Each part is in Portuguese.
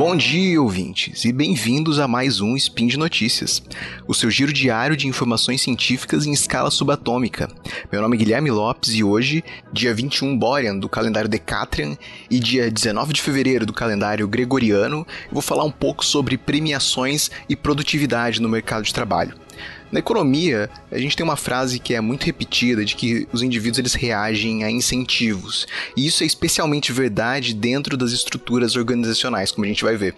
Bom dia, ouvintes, e bem-vindos a mais um Spin de Notícias, o seu giro diário de informações científicas em escala subatômica. Meu nome é Guilherme Lopes e hoje, dia 21 Borean do calendário Decatrian e dia 19 de fevereiro do calendário Gregoriano, vou falar um pouco sobre premiações e produtividade no mercado de trabalho. Na economia, a gente tem uma frase que é muito repetida de que os indivíduos eles reagem a incentivos. E isso é especialmente verdade dentro das estruturas organizacionais, como a gente vai ver.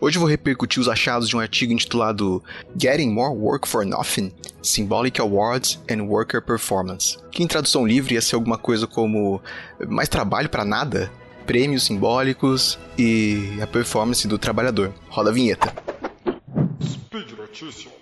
Hoje eu vou repercutir os achados de um artigo intitulado Getting More Work for Nothing: Symbolic Awards and Worker Performance, que em tradução livre ia ser alguma coisa como mais trabalho para nada, prêmios simbólicos e a performance do trabalhador. Roda a vinheta. Notícias.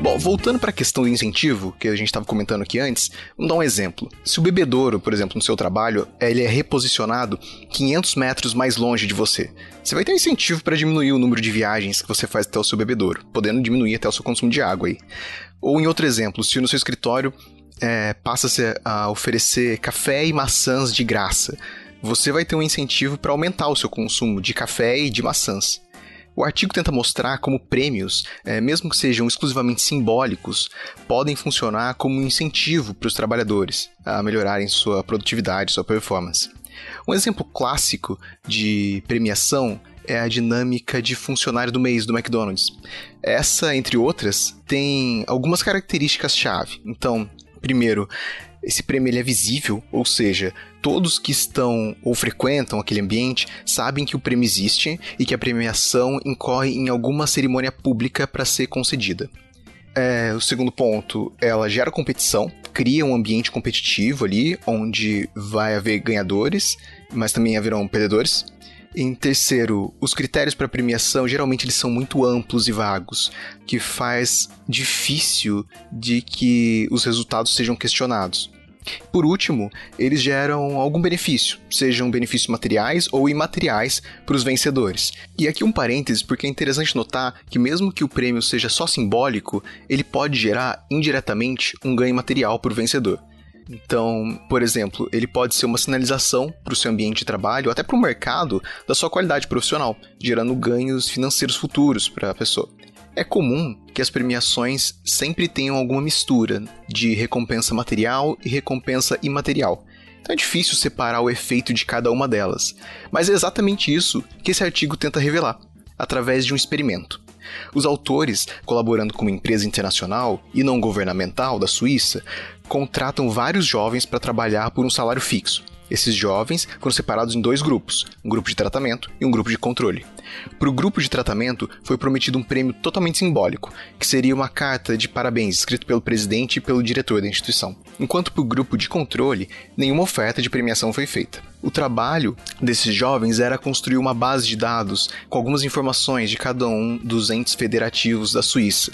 Bom, voltando para a questão do incentivo, que a gente estava comentando aqui antes, vamos dar um exemplo. Se o bebedouro, por exemplo, no seu trabalho, ele é reposicionado 500 metros mais longe de você, você vai ter incentivo para diminuir o número de viagens que você faz até o seu bebedouro, podendo diminuir até o seu consumo de água aí. Ou em outro exemplo, se no seu escritório é, passa a oferecer café e maçãs de graça, você vai ter um incentivo para aumentar o seu consumo de café e de maçãs. O artigo tenta mostrar como prêmios, é, mesmo que sejam exclusivamente simbólicos, podem funcionar como um incentivo para os trabalhadores a melhorarem sua produtividade, sua performance. Um exemplo clássico de premiação é a dinâmica de funcionário do mês do McDonald's. Essa, entre outras, tem algumas características-chave. Então, Primeiro, esse prêmio ele é visível, ou seja, todos que estão ou frequentam aquele ambiente sabem que o prêmio existe e que a premiação incorre em alguma cerimônia pública para ser concedida. É, o segundo ponto, ela gera competição, cria um ambiente competitivo ali, onde vai haver ganhadores, mas também haverão perdedores. Em terceiro, os critérios para premiação geralmente eles são muito amplos e vagos, que faz difícil de que os resultados sejam questionados. Por último, eles geram algum benefício, sejam benefícios materiais ou imateriais para os vencedores. E aqui um parêntese, porque é interessante notar que, mesmo que o prêmio seja só simbólico, ele pode gerar indiretamente um ganho material para o vencedor. Então, por exemplo, ele pode ser uma sinalização para o seu ambiente de trabalho, até para o mercado, da sua qualidade profissional, gerando ganhos financeiros futuros para a pessoa. É comum que as premiações sempre tenham alguma mistura de recompensa material e recompensa imaterial. Então é difícil separar o efeito de cada uma delas. Mas é exatamente isso que esse artigo tenta revelar, através de um experimento. Os autores, colaborando com uma empresa internacional e não governamental da Suíça, contratam vários jovens para trabalhar por um salário fixo. Esses jovens foram separados em dois grupos, um grupo de tratamento e um grupo de controle. Para o grupo de tratamento foi prometido um prêmio totalmente simbólico, que seria uma carta de parabéns escrito pelo presidente e pelo diretor da instituição. Enquanto para o grupo de controle, nenhuma oferta de premiação foi feita. O trabalho desses jovens era construir uma base de dados com algumas informações de cada um dos entes federativos da Suíça,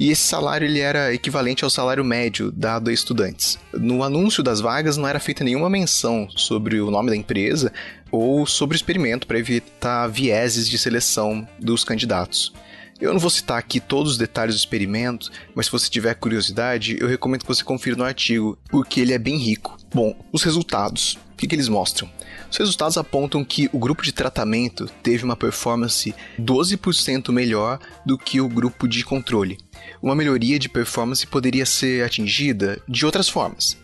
e esse salário ele era equivalente ao salário médio dado a estudantes. No anúncio das vagas não era feita nenhuma menção sobre o nome da empresa ou sobre o experimento para evitar vieses de seleção dos candidatos. Eu não vou citar aqui todos os detalhes do experimento, mas se você tiver curiosidade, eu recomendo que você confira no artigo, porque ele é bem rico. Bom, os resultados. O que, que eles mostram? Os resultados apontam que o grupo de tratamento teve uma performance 12% melhor do que o grupo de controle uma melhoria de performance poderia ser atingida de outras formas.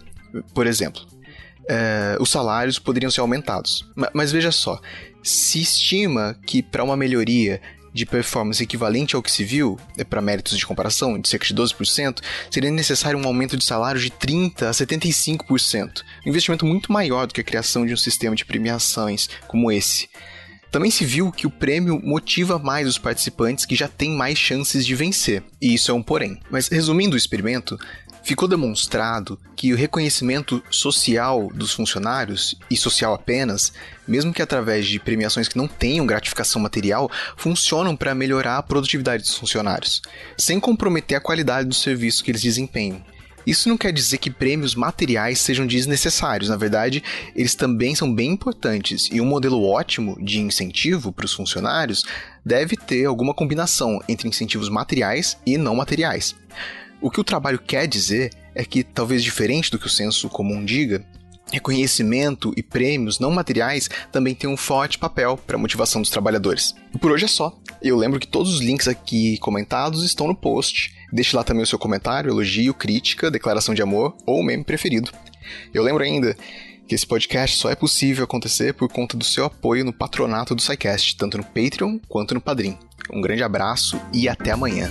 Por exemplo, é, os salários poderiam ser aumentados. Mas, mas veja só, se estima que para uma melhoria de performance equivalente ao que se viu, é, para méritos de comparação, de cerca de 12%, seria necessário um aumento de salário de 30% a 75%. Um investimento muito maior do que a criação de um sistema de premiações como esse. Também se viu que o prêmio motiva mais os participantes que já têm mais chances de vencer, e isso é um porém. Mas resumindo o experimento, ficou demonstrado que o reconhecimento social dos funcionários, e social apenas, mesmo que através de premiações que não tenham gratificação material, funcionam para melhorar a produtividade dos funcionários, sem comprometer a qualidade do serviço que eles desempenham. Isso não quer dizer que prêmios materiais sejam desnecessários, na verdade, eles também são bem importantes e um modelo ótimo de incentivo para os funcionários deve ter alguma combinação entre incentivos materiais e não materiais. O que o trabalho quer dizer é que, talvez diferente do que o senso comum diga, reconhecimento e prêmios não materiais também têm um forte papel para a motivação dos trabalhadores. E por hoje é só. Eu lembro que todos os links aqui comentados estão no post. Deixe lá também o seu comentário, elogio, crítica, declaração de amor ou meme preferido. Eu lembro ainda que esse podcast só é possível acontecer por conta do seu apoio no patronato do SciCast, tanto no Patreon quanto no Padrim. Um grande abraço e até amanhã.